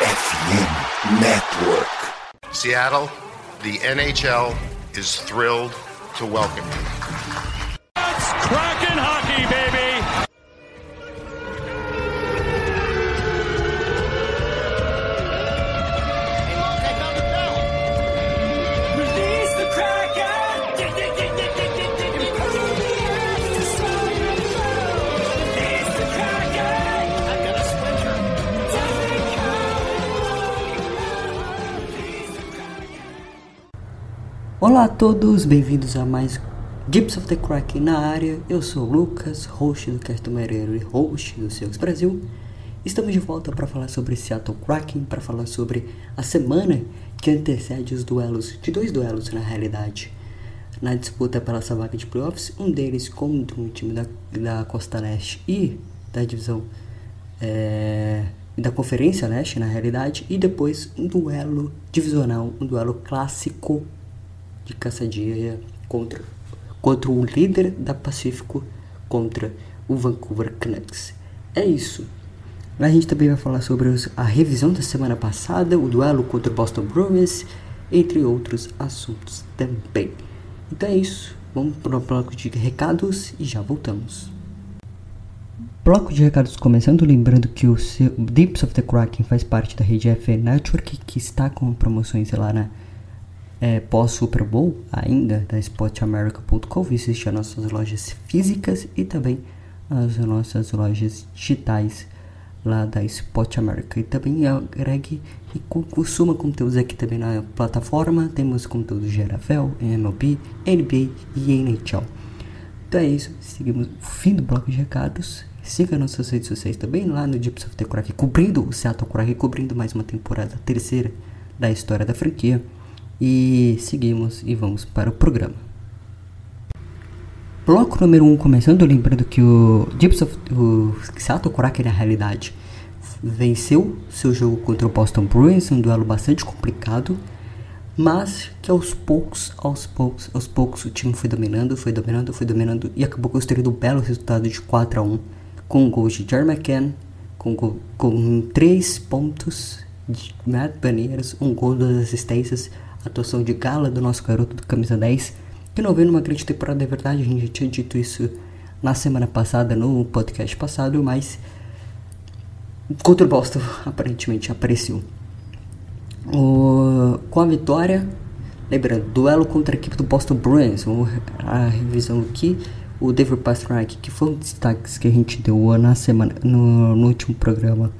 FM Network. Seattle, the NHL is thrilled to welcome you. Olá a todos, bem-vindos a mais Gips of the Crack na área. Eu sou o Lucas, host do Cartão Mereiro e host do Seus Brasil. Estamos de volta para falar sobre Seattle Kraken, para falar sobre a semana que antecede os duelos, de dois duelos na realidade, na disputa pela essa vaga de playoffs, um deles contra um time da, da Costa Leste e da divisão é, da Conferência Leste, na realidade, e depois um duelo divisional, um duelo clássico de caçadinha contra, contra o líder da Pacífico contra o Vancouver Canucks. É isso. A gente também vai falar sobre a revisão da semana passada, o duelo contra o Boston Bruins, entre outros assuntos também. Então é isso. Vamos para o bloco de recados e já voltamos. Bloco de recados começando, lembrando que o Deeps of the Kraken faz parte da rede FN Network, que está com promoções lá na é, pós Super Bowl ainda da SportAmerica.com. Visite as nossas lojas físicas e também as nossas lojas digitais lá da Sport America. E também agregue e co- consuma conteúdos aqui também na plataforma. Temos conteúdos de NFL, MLB, NBA e NHL. Então é isso, seguimos o fim do bloco de recados. Siga nossas redes sociais também lá no Deeps of the Crack, cobrindo o Seattle Crack, cobrindo mais uma temporada, terceira da história da franquia. E seguimos e vamos para o programa. Bloco número 1 um, começando, lembrando que o of o Seattle Kraken na realidade venceu seu jogo contra o Boston Bruins, um duelo bastante complicado, mas que aos poucos, aos poucos, aos poucos o time foi dominando, foi dominando, foi dominando e acabou construindo um belo resultado de 4 a 1 com gols de Jerry McCann, com, com 3 pontos de Matt Beniers, um gol das assistências, atuação de gala do nosso garoto do camisa 10, que não veio numa grande temporada, é verdade, a gente já tinha dito isso na semana passada, no podcast passado, mas contra o Boston aparentemente apareceu. O- com a vitória, lembrando, duelo contra a equipe do Boston Bruins, a revisão aqui, o David Pastrnak, que foi um dos destaques que a gente deu na semana, no, no último programa,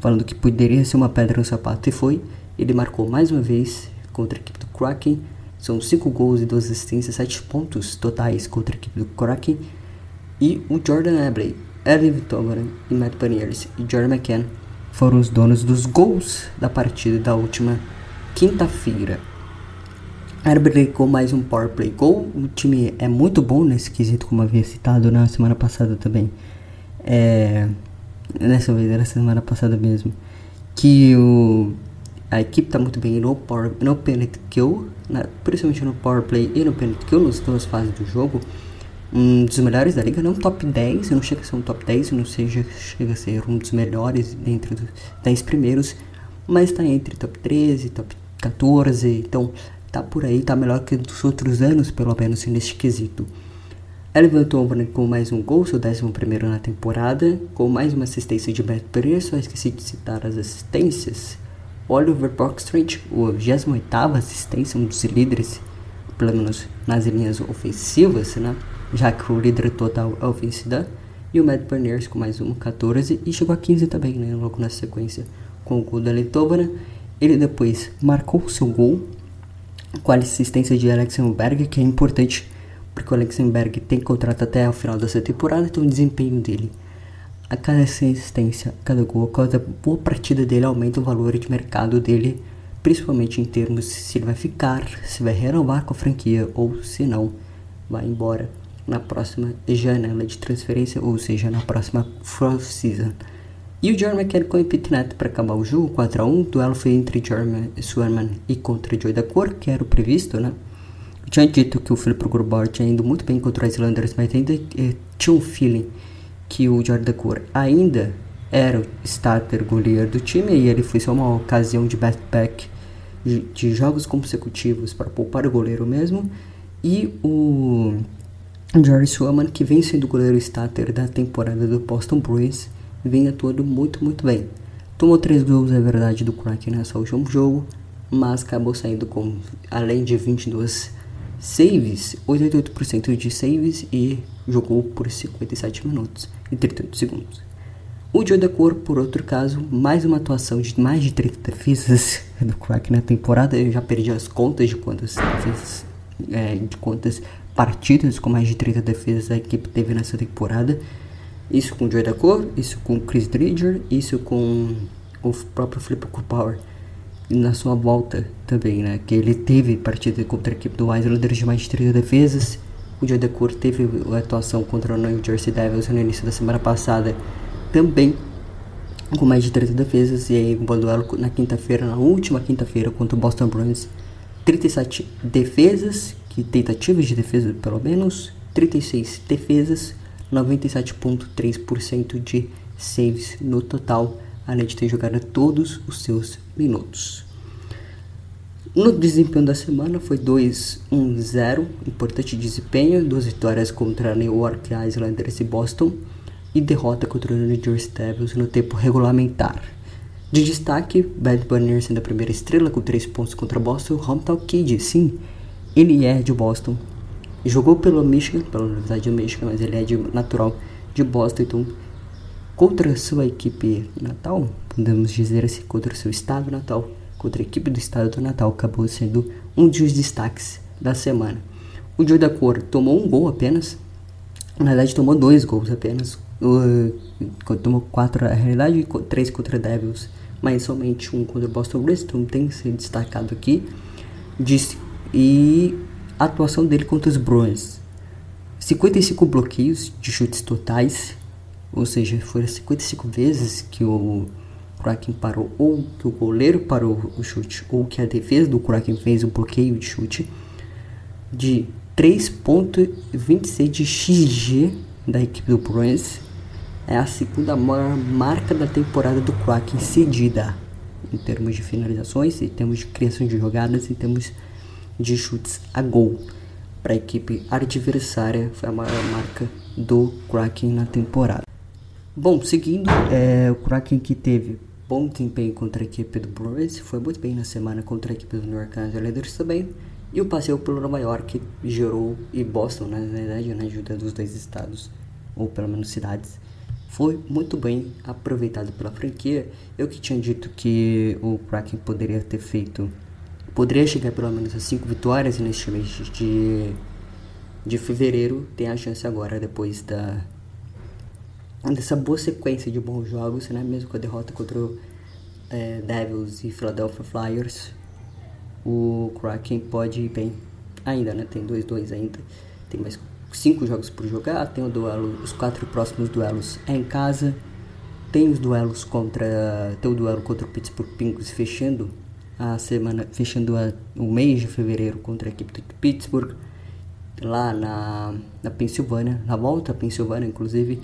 falando que poderia ser uma pedra no sapato, e foi, ele marcou mais uma vez contra a equipe do Kraken, são 5 gols e 2 assistências, 7 pontos totais contra a equipe do Kraken, e o Jordan Abley, Evan Vitovaran e Matt Panieres e Jordan McCann foram os donos dos gols da partida da última quinta-feira. Abley com mais um power play goal. O time é muito bom nesse quesito, como havia citado na semana passada também. É, nessa vez, era semana passada mesmo. Que o, a equipe está muito bem no, power, no penalty kill, na, principalmente no power play e no penalty kill, nas duas fases do jogo um dos melhores da liga, não top 10, não chega a ser um top 10, não seja, chega a ser um dos melhores entre os 10 primeiros, mas está entre top 13, top 14, então tá por aí, tá melhor que dos outros anos, pelo menos neste quesito. Ela levantou com mais um gol, seu 11 primeiro na temporada, com mais uma assistência de Beto Pereira, só esqueci de citar as assistências. Oliver Bockstreet, o 28ª assistência, um dos líderes, pelo menos nas linhas ofensivas, né? já que o líder total é o Vince Dunn, e o Matt Berners com mais um, 14, e chegou a 15 também, né, logo na sequência, com o gol da Letovana. Ele depois marcou seu gol com a assistência de Alexenberg, que é importante, porque o Alexenberg tem contrato até o final dessa temporada, então o desempenho dele, a cada assistência, cada gol, cada boa partida dele aumenta o valor de mercado dele, principalmente em termos se ele vai ficar, se vai renovar com a franquia ou se não, vai embora na próxima janela de transferência, ou seja, na próxima off-season. E o Jeremy McCann com o Pitnet para acabar o jogo, 4x1. O duelo foi entre Jeremy Swerman e contra Joy da Cor, que era o previsto, né? Eu tinha dito que o Philip Grubauer tinha ido muito bem contra os Islanders, mas ainda eh, tinha um feeling que o Jordan da Cor ainda era o starter goleiro do time e ele foi só uma ocasião de back-back de, de jogos consecutivos para poupar o goleiro mesmo. E o Jerry Swayman, que vem sendo o goleiro starter da temporada do Boston Bruins, vem atuando muito, muito bem. Tomou três gols, é verdade, do Kraken nesse último jogo, mas acabou saindo com, além de 22 saves, 88% de saves e jogou por 57 minutos e 38 segundos. O Joe Decor, por outro caso, mais uma atuação de mais de 30 defesas do Kraken na temporada. Eu já perdi as contas de quantas defesas, é, de quantas partidas com mais de 30 defesas a equipe teve nessa temporada. Isso com o Joe Decor, isso com o Chris Dridger, isso com o próprio Flip Power na sua volta também, né? Que ele teve partida contra a equipe do Islanders de mais de 30 defesas. O Joe Decor teve a atuação contra o New Jersey Devils no início da semana passada também com mais de 30 defesas. E aí, um duelo na quinta-feira, na última quinta-feira, contra o Boston Bruins. 37 defesas, que tentativas de defesa pelo menos, 36 defesas, 97,3% de saves no total, além de ter jogado todos os seus minutos. No desempenho da semana foi 2-1-0, importante desempenho, duas vitórias contra New York Islanders e Boston e derrota contra o New Jersey Devils no tempo regulamentar. De destaque, Bad Bunny sendo a primeira estrela com 3 pontos contra Boston, Hometown Kid, sim, ele é de Boston. Jogou pelo Michigan, pela Universidade do Michigan, mas ele é de natural de Boston, então contra sua equipe natal, podemos dizer assim, contra seu estado natal, contra a equipe do estado do Natal, acabou sendo um dos destaques da semana. O Joe da Cor tomou um gol apenas, na verdade tomou dois gols apenas, Uh, tomou quatro, na realidade, três contra Devils, mas somente um contra Boston Bruins, então tem que ser destacado aqui. Disse, e a atuação dele contra os Bruins: 55 bloqueios de chutes totais, ou seja, foram 55 vezes que o Kraken parou, ou que o goleiro parou o chute, ou que a defesa do Kraken fez o bloqueio de chute, de 3.26 de XG da equipe do Bruins é a segunda maior marca da temporada do Kraken cedida em termos de finalizações, em termos de criação de jogadas, em termos de chutes a gol. Para a equipe adversária, foi a maior marca do Kraken na temporada. Bom, seguindo, é, o Kraken que teve bom desempenho contra a equipe do Bruins, foi muito bem na semana contra a equipe do New York Islanders também. E o passeio pelo Nova York gerou, e Boston, né, na verdade, na ajuda dos dois estados, ou pelo menos cidades, foi muito bem aproveitado pela franquia. Eu que tinha dito que o Kraken poderia ter feito, poderia chegar pelo menos a 5 vitórias neste mês de, de fevereiro, tem a chance agora, depois da dessa boa sequência de bons jogos, né? mesmo com a derrota contra o é, Devils e Philadelphia Flyers, o Kraken pode ir bem ainda, né? Tem 2-2 ainda, tem mais cinco jogos por jogar, tem o duelo, os quatro próximos duelos é em casa, tem os duelos contra, tem o duelo contra o Pittsburgh Penguins fechando a semana, fechando a, o mês de fevereiro contra a equipe do Pittsburgh, lá na, na Pensilvânia, na volta à Pensilvânia, inclusive.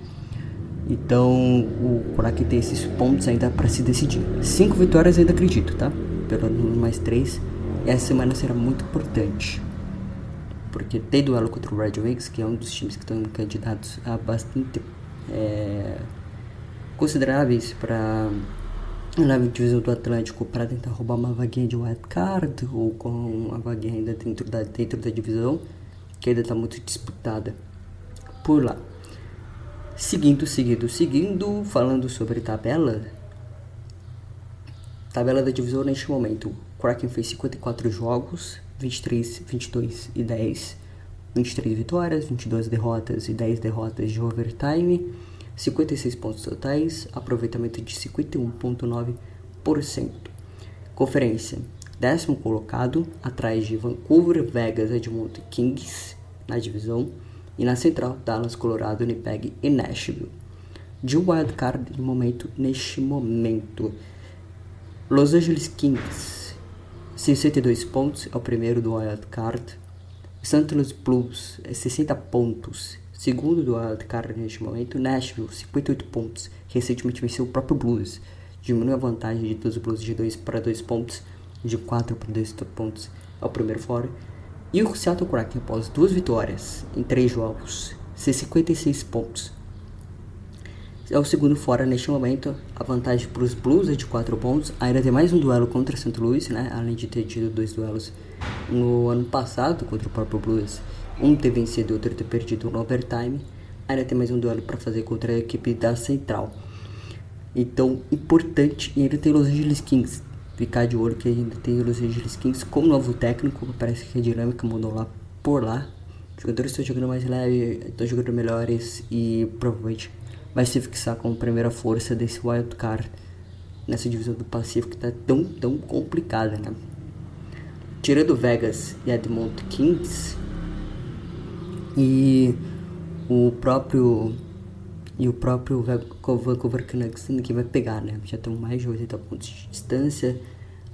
Então, o Kraken tem esses pontos ainda para se decidir. Cinco vitórias ainda acredito, tá? Pelo menos mais três. Essa semana será muito importante porque tem duelo contra o Red Wings, que é um dos times que estão candidatos a bastante é, consideráveis para na divisão do Atlântico para tentar roubar uma vaguinha de wild card ou com uma vaguinha ainda dentro da, dentro da divisão que ainda está muito disputada por lá. Seguindo, seguindo, seguindo, falando sobre tabela. Tabela da divisão neste momento. Kraken fez 54 jogos, 23, 22 e 10, 23 vitórias, 22 derrotas e 10 derrotas de overtime, 56 pontos totais, aproveitamento de 51,9%. Conferência: décimo colocado, atrás de Vancouver, Vegas, Edmonton Kings na divisão, e na central, Dallas, Colorado, Winnipeg e Nashville. De wildcard no momento, neste momento, Los Angeles Kings 62 pontos é o primeiro do Wild Card. St. Louis Blues é 60 pontos, Segundo do wildcard neste momento, Nashville, 58 pontos. Recentemente venceu o próprio Blues. Diminui a vantagem dos Blues de 2 para 2 pontos, de 4 para 2 pontos ao primeiro fora. E o Seattle Kraken, após duas vitórias em três jogos, 56 pontos. É o segundo fora neste momento. A vantagem para os Blues é de 4 pontos. Ainda tem mais um duelo contra St. Louis, né? além de ter tido dois duelos no ano passado contra o próprio Blues. Um ter vencido e outro ter perdido no overtime. Ainda tem mais um duelo para fazer contra a equipe da Central. Então, importante. E ainda tem Los Angeles Kings. Ficar de olho que ainda tem Los Angeles Kings como novo técnico. Parece que a dinâmica mudou lá por lá. Os jogadores estão jogando mais leve, estão jogando melhores e provavelmente vai se fixar como primeira força desse wild card nessa divisão do Pacífico que tá tão, tão complicada, né? Tirando Vegas e Edmont Kings e o próprio e o próprio Vancouver Canucks que vai pegar, né? Já estão mais de 80 pontos de distância.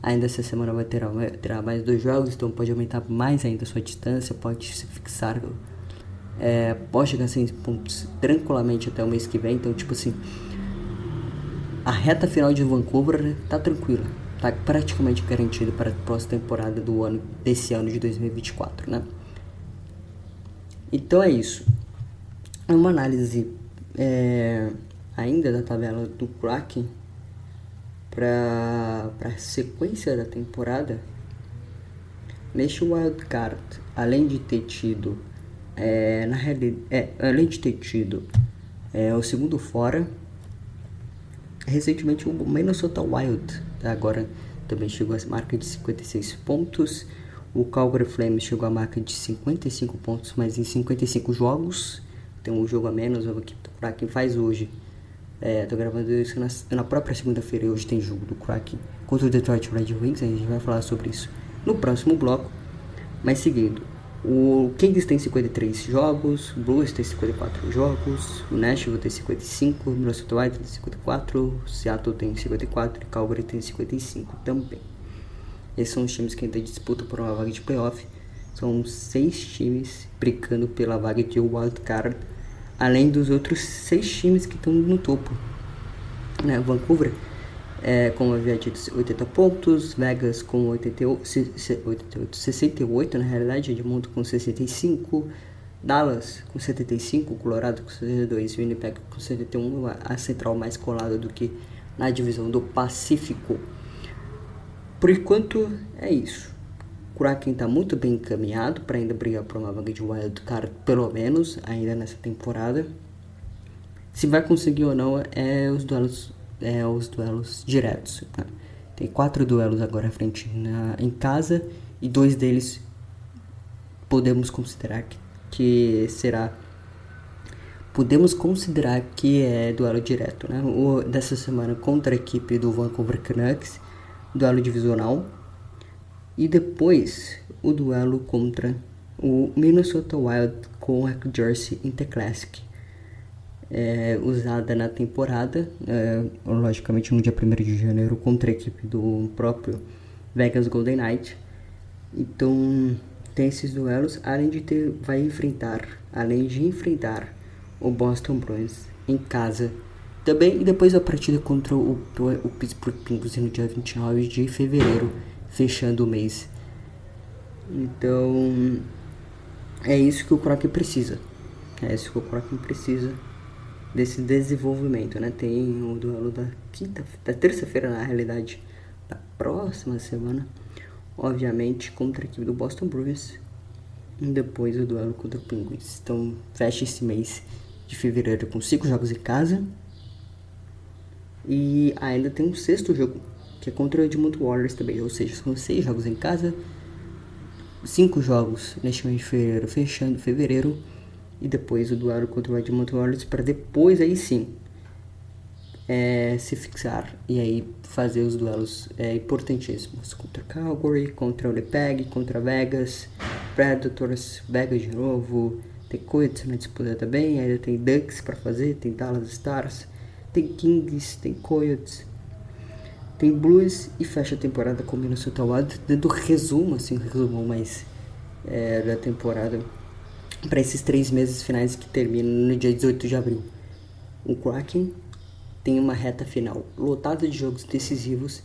Ainda essa semana vai ter, terá mais dois jogos, então pode aumentar mais ainda a sua distância, pode se fixar é, pode chegar a 100 pontos tranquilamente até o mês que vem. Então, tipo assim, a reta final de Vancouver tá tranquila, tá praticamente garantida para a próxima temporada do ano desse ano de 2024, né? Então é isso. É uma análise é, ainda da tabela do Kraken para a sequência da temporada. Neste wildcard, além de ter tido é, na realidade, é, além de ter tido é, o segundo fora, recentemente o Minnesota Wild tá? agora também chegou à marca de 56 pontos. O Calgary Flames chegou à marca de 55 pontos, mas em 55 jogos. Tem um jogo a menos, o do Kraken faz hoje. É, tô gravando isso na, na própria segunda-feira. Hoje tem jogo do Kraken contra o Detroit Red Wings. A gente vai falar sobre isso no próximo bloco. Mas seguindo, o Kings tem 53 jogos, o Blues tem 54 jogos, o Nashville tem 55, o Minnesota Wild tem 54, o Seattle tem 54 e Calgary tem 55 também. Esses são os times que ainda disputam por uma vaga de playoff. São seis times brigando pela vaga de wild card, além dos outros seis times que estão no topo. Né? Vancouver é, como eu havia dito, 80 pontos, Vegas com 88, 88, 68 na realidade, Edmonton com 65, Dallas com 75, Colorado com 72 Winnipeg com 71, a central mais colada do que na divisão do Pacífico. Por enquanto é isso. O Kraken está muito bem encaminhado para ainda brigar por uma vaga de wild card, pelo menos, ainda nessa temporada. Se vai conseguir ou não é os duelos é, os duelos diretos. Né? Tem quatro duelos agora à frente na, em casa e dois deles podemos considerar que, que será podemos considerar que é duelo direto, né? O dessa semana contra a equipe do Vancouver Canucks, duelo divisional, e depois o duelo contra o Minnesota Wild com a Jersey Interclassic. É, usada na temporada, é, logicamente no dia 1 de janeiro, contra a equipe do próprio Vegas Golden Knight. Então tem esses duelos, além de ter, vai enfrentar, além de enfrentar o Boston Bruins em casa também, e depois a partida contra o, o Pittsburgh Penguins no dia 29 de fevereiro, fechando o mês. Então é isso que o Kraken precisa. É isso que o Kraken precisa desse desenvolvimento, né? Tem o duelo da quinta, da terça-feira na realidade, da próxima semana, obviamente contra a equipe do Boston Bruins e depois o duelo contra o Penguins. Então fecha esse mês de fevereiro com cinco jogos em casa e ainda tem um sexto jogo que é contra o Edmonton Warriors também, ou seja, são seis jogos em casa, cinco jogos neste mês de fevereiro, fechando fevereiro e depois o duelo contra o Edmonton Oilers para depois aí sim é, se fixar e aí fazer os duelos é, importantíssimos. Contra Calgary, contra o Winnipeg, contra Vegas, Predators, Vegas de novo, tem Coyotes na disputa também, ainda tem Ducks para fazer, tem Dallas Stars, tem Kings, tem Coyotes, tem Blues e fecha a temporada com Minnesota Wild, dando resumo, assim, resumo mais é, da temporada para esses três meses finais que terminam no dia 18 de abril. O Kraken tem uma reta final lotada de jogos decisivos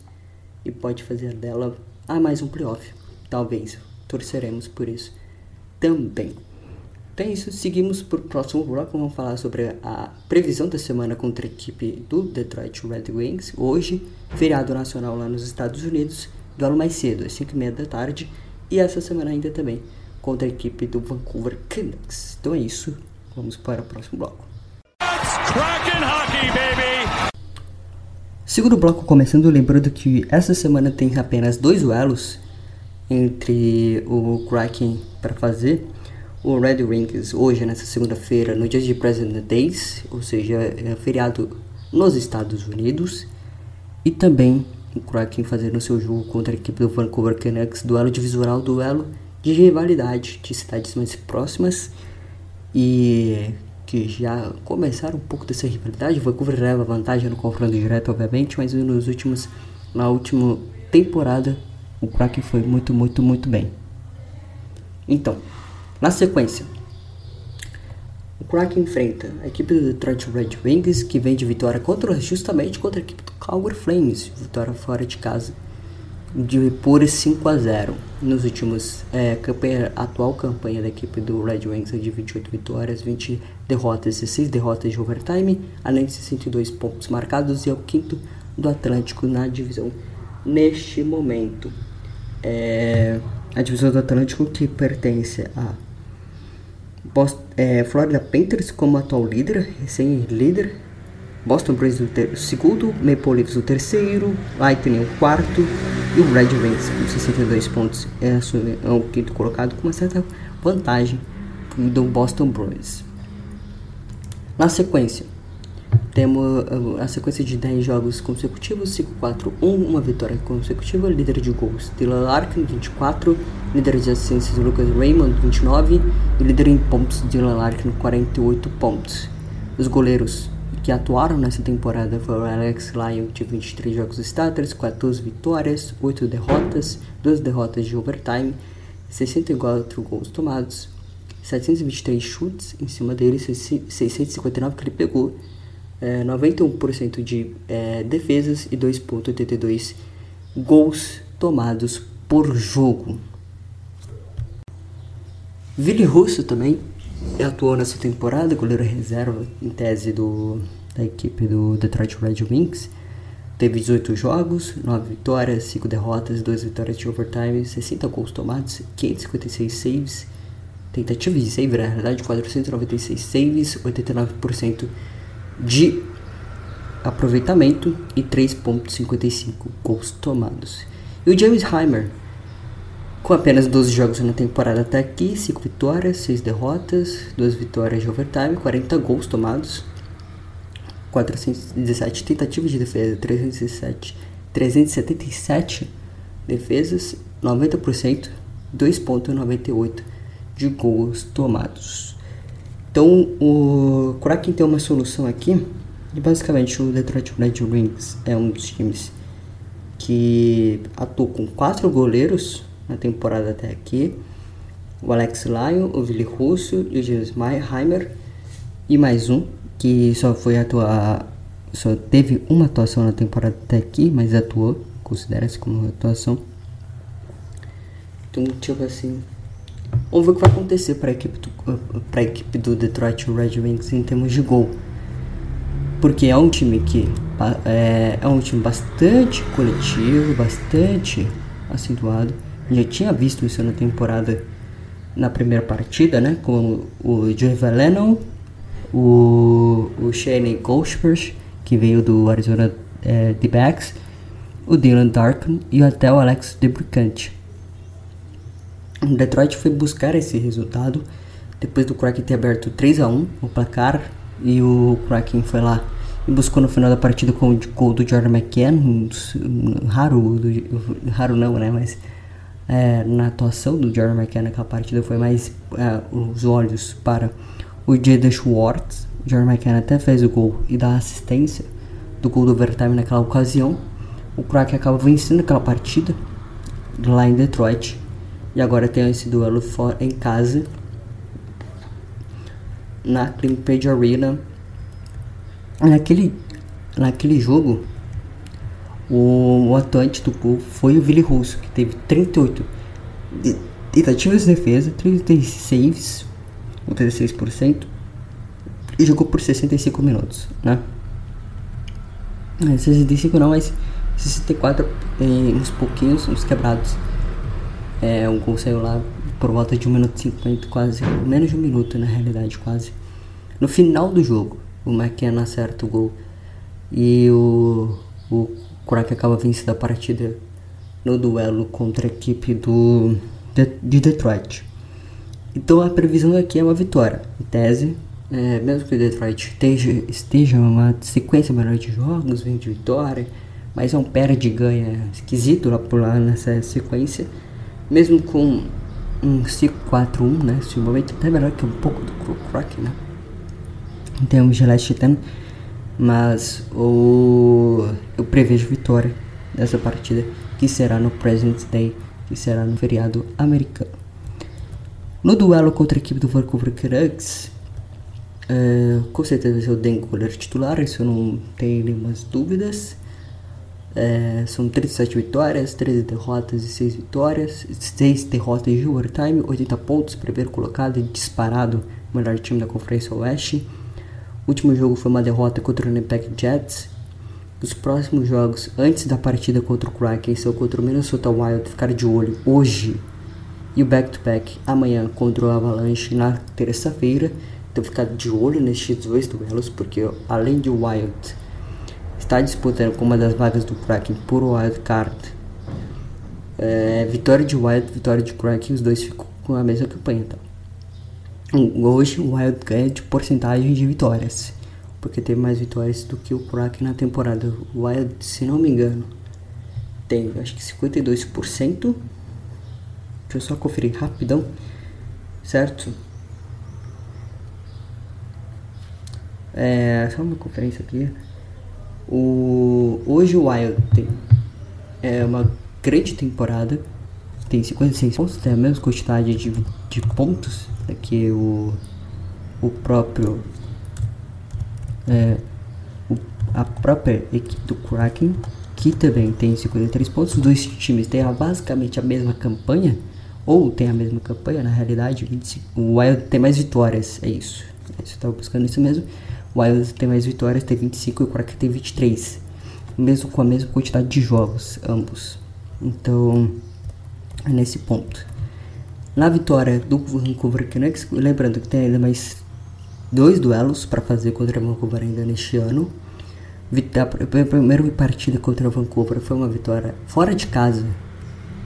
e pode fazer dela a mais um playoff. Talvez. Torceremos por isso também. Então é isso, seguimos para o próximo bloco. Vamos falar sobre a previsão da semana contra a equipe do Detroit Red Wings. Hoje, feriado nacional lá nos Estados Unidos, duelo mais cedo, às 5h30 da tarde. E essa semana ainda também contra a equipe do Vancouver Canucks. Então é isso, vamos para o próximo bloco. hockey! Segundo bloco começando, lembrando que essa semana tem apenas dois duelos entre o Kraken para fazer. O Red Wings hoje, nessa segunda-feira, no dia de President Days, ou seja, é feriado nos Estados Unidos. E também o Kraken fazendo seu jogo contra a equipe do Vancouver Canucks, duelo divisional, duelo de rivalidade de cidades mais próximas. E que já começaram um pouco dessa rivalidade. O Vancouver leva vantagem no confronto direto, obviamente, mas nos últimos, na última temporada o Kraken foi muito, muito, muito bem. Então, na sequência, o Kraken enfrenta a equipe do Detroit Red Wings, que vem de vitória contra, justamente contra a equipe do Calgary Flames, vitória fora de casa de por 5 a 0 nos últimos é, campanha, atual campanha da equipe do Red Wings é de 28 vitórias, 20 derrotas, 16 derrotas de overtime, além de 62 pontos marcados e é o quinto do Atlântico na divisão neste momento. É, a divisão do Atlântico que pertence a Boston, é, Florida Panthers como atual líder, recém-líder, Boston Bruins o segundo, Maple Leafs o terceiro, Lightning o quarto e o Red Wings com 62 pontos é, é o quinto colocado com uma certa vantagem do Boston Bruins. Na sequência, temos a sequência de 10 jogos consecutivos, 5-4-1, uma vitória consecutiva, líder de gols Dylan Larkin, 24, líder de assistências Lucas Raymond, 29 e líder em pontos Dylan Larkin, 48 pontos. Os goleiros que atuaram nessa temporada foram Alex Lyon, de 23 jogos starters, 14 vitórias, 8 derrotas, 2 derrotas de overtime, 64 gols tomados, 723 chutes em cima dele, 659 que ele pegou, é, 91% de é, defesas e 2,82 gols tomados por jogo. Vili Russo também atuou nessa temporada, goleiro reserva em tese do, da equipe do Detroit Red Wings. Teve 18 jogos, 9 vitórias, 5 derrotas, 2 vitórias de overtime, 60 gols tomados, 556 saves, tentativas de save, na realidade, 496 saves, 89% de aproveitamento e 3.55 gols tomados. E o James Heimer com apenas 12 jogos na temporada até aqui, 5 vitórias, 6 derrotas, 2 vitórias de overtime, 40 gols tomados, 417 tentativas de defesa, 307, 377 defesas, 90%, 2.98 de gols tomados. Então o Kraken tem uma solução aqui, e basicamente o Detroit Red Wings é um dos times que atuou com quatro goleiros na temporada até aqui. O Alex Lyon, o Willi Russo e o James Heimer. E mais um, que só foi atuar. Só teve uma atuação na temporada até aqui, mas atuou. Considera-se como atuação. Então, tipo assim. Vamos ver o que vai acontecer para a equipe, do, a equipe do Detroit Red Wings em termos de gol. Porque é um time que é, é um time bastante coletivo, bastante acentuado já tinha visto isso na temporada, na primeira partida, né? Com o Joey Valeno, o, o Shane Goldspurs, que veio do Arizona é, D-Backs, o Dylan Darkin e até o Alex DeBricante. O Detroit foi buscar esse resultado depois do Kraken ter aberto 3 a 1 o placar e o Kraken foi lá e buscou no final da partida com o gol do Jordan McCann, raro, do, raro não, né, mas é, na atuação do Jordan McKenna naquela partida foi mais é, os olhos para o Jada Schwartz. O Jordan McKenna até fez o gol e dá assistência do gol do overtime naquela ocasião. O Kraken acaba vencendo aquela partida lá em Detroit. E agora tem esse duelo fora, em casa na Climpage Arena. Naquele, naquele jogo, o, o atuante do gol foi o Vili Russo, que teve 38 tentativas de defesa, 36 saves, 36%, e jogou por 65 minutos, né? 65 não, mas 64 eh, uns pouquinhos, uns quebrados. É, um gol saiu lá por volta de 1 minuto e 50, quase, menos de um minuto na realidade, quase. No final do jogo, o McKenna acerta o gol e o, o Crack acaba vencendo a partida no duelo contra a equipe do, de, de Detroit. Então a previsão aqui é uma vitória. Em tese, é, mesmo que o Detroit esteja, esteja uma sequência melhor de jogos, vem de vitória, mas é um perde ganha esquisito lá por lá nessa sequência. Mesmo com um 5-4-1, né? Momento até melhor que um pouco do Crack, né? Em termos de Last. Mas o, eu prevejo vitória dessa partida, que será no President's Day, que será no feriado americano. No duelo contra a equipe do Vancouver Canucks, é, com certeza vai ser o Dan titular, isso eu não tenho nenhuma dúvidas. É, são 37 vitórias, 13 derrotas e 6 vitórias, 6 derrotas de overtime, 80 pontos, primeiro colocado e disparado, melhor time da Conferência Oeste. O último jogo foi uma derrota contra o Winnipeg Jets. Os próximos jogos, antes da partida contra o Kraken, são contra o Minnesota Wild, ficar de olho hoje. E o back-to-back -back, amanhã contra o Avalanche na terça-feira. Então ficar de olho nestes dois duelos, porque além de Wild está disputando com uma das vagas do Kraken por Wild Card. É, vitória de Wild, vitória de Kraken, os dois ficam com a mesma campanha. Então. Hoje o Wild ganha de porcentagem de vitórias, porque teve mais vitórias do que o Kraken na temporada. O Wild, se não me engano, tem acho que 52%. Deixa eu só conferir rapidão, certo? É, só uma conferência aqui. O, hoje o Wild tem é uma grande temporada, tem 56 pontos, tem a mesma quantidade de, de pontos que o, o próprio é, o, a própria equipe do Kraken que também tem 53 pontos. Os dois times têm basicamente a mesma campanha, ou tem a mesma campanha na realidade. 25, o Wild tem mais vitórias, é isso. Você estava buscando isso mesmo. O Wild tem mais vitórias, tem 25 e o Kraken tem 23. Mesmo com a mesma quantidade de jogos, ambos. Então, é nesse ponto. Na vitória do Vancouver Canucks, lembrando que tem ainda mais dois duelos para fazer contra o Vancouver ainda neste ano. A primeira partida contra o Vancouver foi uma vitória fora de casa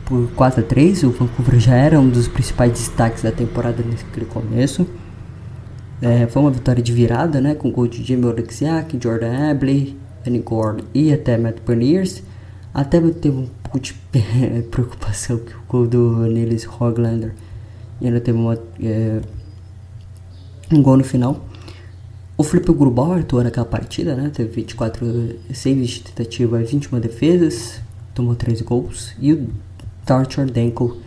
por 4 a 3. O Vancouver já era um dos principais destaques da temporada naquele começo. É, foi uma vitória de virada, né, com gol de Jamie Oleksiak, Jordan Abley, Annie Gord e até Matt Berniers. Até teve um pouco de preocupação que o gol do Niels Hoglander ainda teve uma, é, um gol no final. O Felipe Grubauer atuou naquela partida, né? Teve 24 saves de tentativa e 21 defesas, tomou 13 gols. E o Tarcher Denko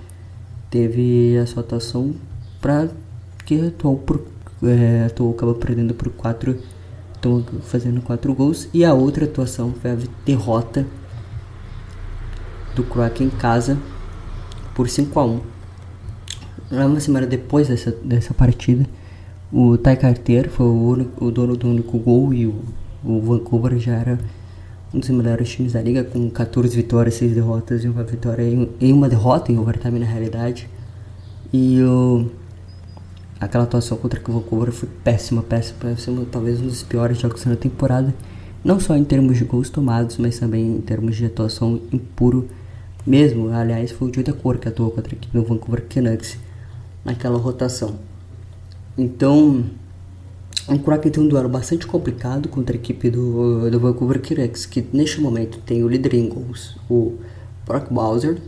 teve a sua atuação para que atuou por é, atuou, acabou perdendo por 4 fazendo 4 gols e a outra atuação foi a derrota do Kraken em casa por 5 a 1 Uma semana depois dessa, dessa partida, o Ty Carter foi o, o dono do único gol e o, o Vancouver já era um dos melhores times da liga, com 14 vitórias, 6 derrotas e uma vitória em uma derrota em overtime na realidade. E o, aquela atuação contra o Vancouver foi péssima, péssima, péssima, talvez um dos piores jogos da temporada. Não só em termos de gols tomados, mas também em termos de atuação impuro mesmo. Aliás, foi o Joe da Cor que atuou contra a equipe do Vancouver Canucks naquela rotação. Então, o Kraken tem um duelo bastante complicado contra a equipe do, do Vancouver Canucks, que neste momento tem o líder em gols, o Brock Bowser,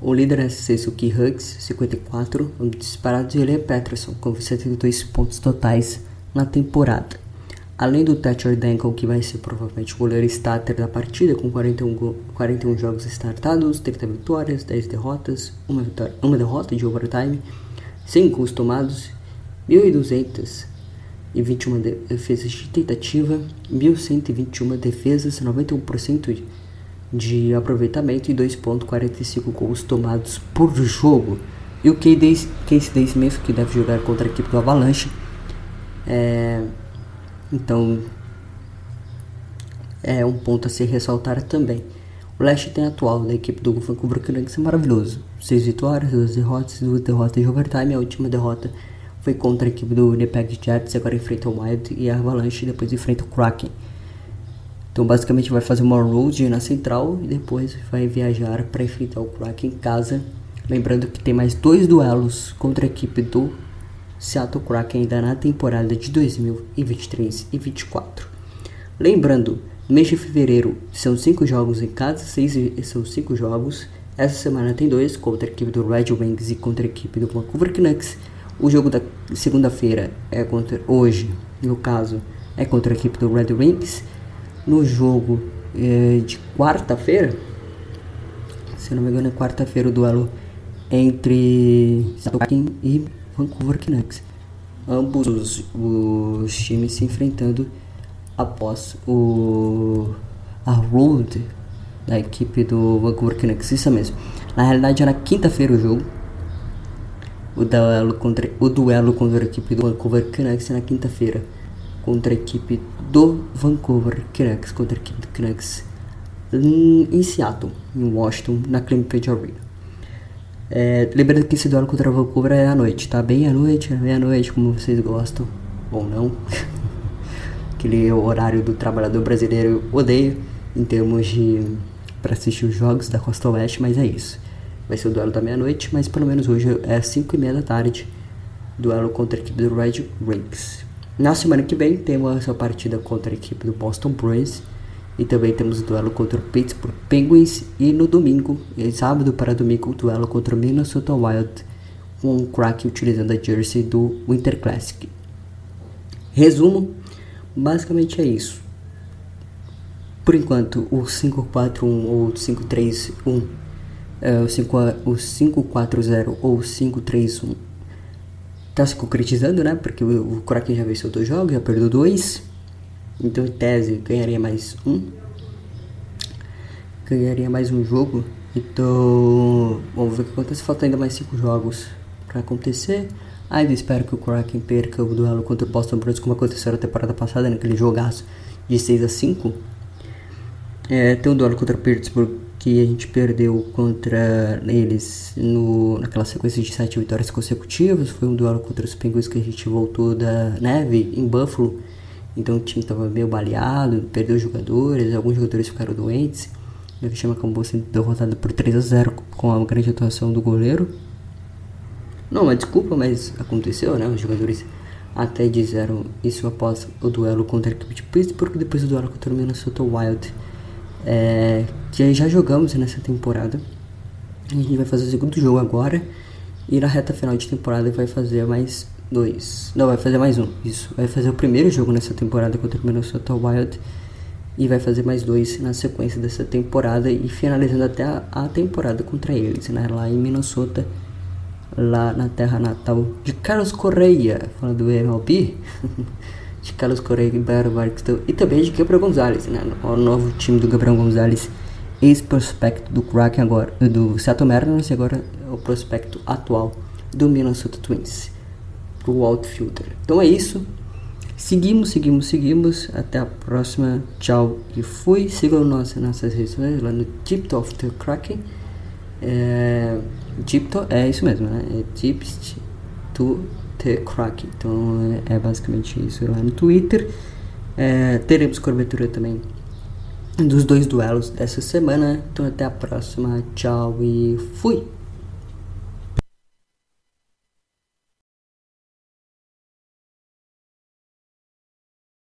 o líder é Seisuke Huggs, 54, o disparado de Elian Peterson, com 72 pontos totais na temporada. Além do Thatcher Dangle, que vai ser provavelmente o goleiro starter da partida, com 41, 41 jogos startados, 30 vitórias, 10 derrotas, uma, vitória, uma derrota de overtime, 100 gols tomados, 1.200 21 defesas de tentativa, 1.121 defesas, 91% de aproveitamento e 2.45 gols tomados por jogo. E o Casey Day Smith, que deve jogar contra a equipe do Avalanche, é, então é um ponto a se ressaltar também. O leste tem atual da equipe do Vancouver Canucks é maravilhoso. Seis vitórias, duas derrotas, duas derrotas de overtime. A última derrota foi contra a equipe do Winnipeg Jets, agora enfrenta o Wild e a Avalanche depois enfrenta o Kraken. Então basicamente vai fazer uma road na central e depois vai viajar para enfrentar o Kraken em casa. Lembrando que tem mais dois duelos contra a equipe do Seattle Kraken ainda na temporada de 2023 e 2024. Lembrando, no mês de fevereiro são cinco jogos em casa, seis são cinco jogos. Essa semana tem dois contra a equipe do Red Wings e contra a equipe do Vancouver Canucks. O jogo da segunda-feira é contra hoje, no caso, é contra a equipe do Red Wings. No jogo é, de quarta-feira, se não me engano, é quarta-feira o duelo entre Seattle e Vancouver Canucks. Ambos os, os, times se enfrentando após o a road da equipe do Vancouver Canucks, isso mesmo. Na realidade era quinta-feira o jogo, o duelo contra, o duelo contra a equipe do Vancouver Canucks na quinta-feira contra a equipe do Vancouver Canucks contra a equipe do Canucks em Seattle, em Washington, na Clemens Arena. É, lembrando que esse duelo contra o Vancouver é à noite, tá? Bem à noite, é meia-noite, como vocês gostam, ou não. Aquele horário do trabalhador brasileiro eu odeio em termos de para assistir os jogos da Costa Oeste, mas é isso vai ser o duelo da meia-noite, mas pelo menos hoje é 5 e meia da tarde, duelo contra a equipe do Red Wings. Na semana que vem temos essa partida contra a equipe do Boston Bruins e também temos o duelo contra o Pittsburgh Penguins e no domingo, sábado para domingo, o duelo contra o Minnesota Wild com o crack utilizando a jersey do Winter Classic. Resumo, basicamente é isso. Por enquanto, o 5-4-1 ou 5-3-1 é, o, 5, o 540 ou 531 tá se concretizando, né? Porque o, o Kraken já venceu dois jogos, já perdeu dois. Então, em tese, ganharia mais um. Ganharia mais um jogo. Então, vamos ver o que acontece. Falta ainda mais cinco jogos para acontecer. Ainda espero que o Kraken perca o duelo contra o Boston Bruins, como aconteceu na temporada passada, naquele jogaço de 6 a 5 é, Tem um duelo contra o Pittsburgh que a gente perdeu contra eles no, naquela sequência de sete vitórias consecutivas. Foi um duelo contra os Penguins que a gente voltou da neve em Buffalo. Então o time estava meio baleado, perdeu jogadores, alguns jogadores ficaram doentes. O time acabou sendo derrotado por 3 a 0 com a grande atuação do goleiro. Não, mas desculpa, mas aconteceu, né? Os jogadores até disseram isso após o duelo contra a equipe de Pittsburgh, depois do duelo contra o Minnesota Wild é, que já jogamos nessa temporada. A gente vai fazer o segundo jogo agora. E na reta final de temporada vai fazer mais dois. Não, vai fazer mais um. Isso. Vai fazer o primeiro jogo nessa temporada contra o Minnesota Wild. E vai fazer mais dois na sequência dessa temporada. E finalizando até a, a temporada contra eles, né? Lá em Minnesota. Lá na terra natal de Carlos Correia. Falando do MLB. de Carlos Correia e Barry Barksdale e também de Gabriel Gonzalez, né? O novo time do Gabriel Gonzalez, ex-prospecto do Kraken agora, do Seattle Mariners e agora é o prospecto atual do Minnesota Twins, o outfielder. Então é isso. Seguimos, seguimos, seguimos. Até a próxima. Tchau e fui. Sigam nossas, nossas redes sociais lá no Tip of the Kraken. É, Tipto é isso mesmo, né? É Tips to The Crack. Então é, é basicamente isso lá no Twitter. É, teremos cobertura também dos dois duelos dessa semana. Então até a próxima. Tchau e fui!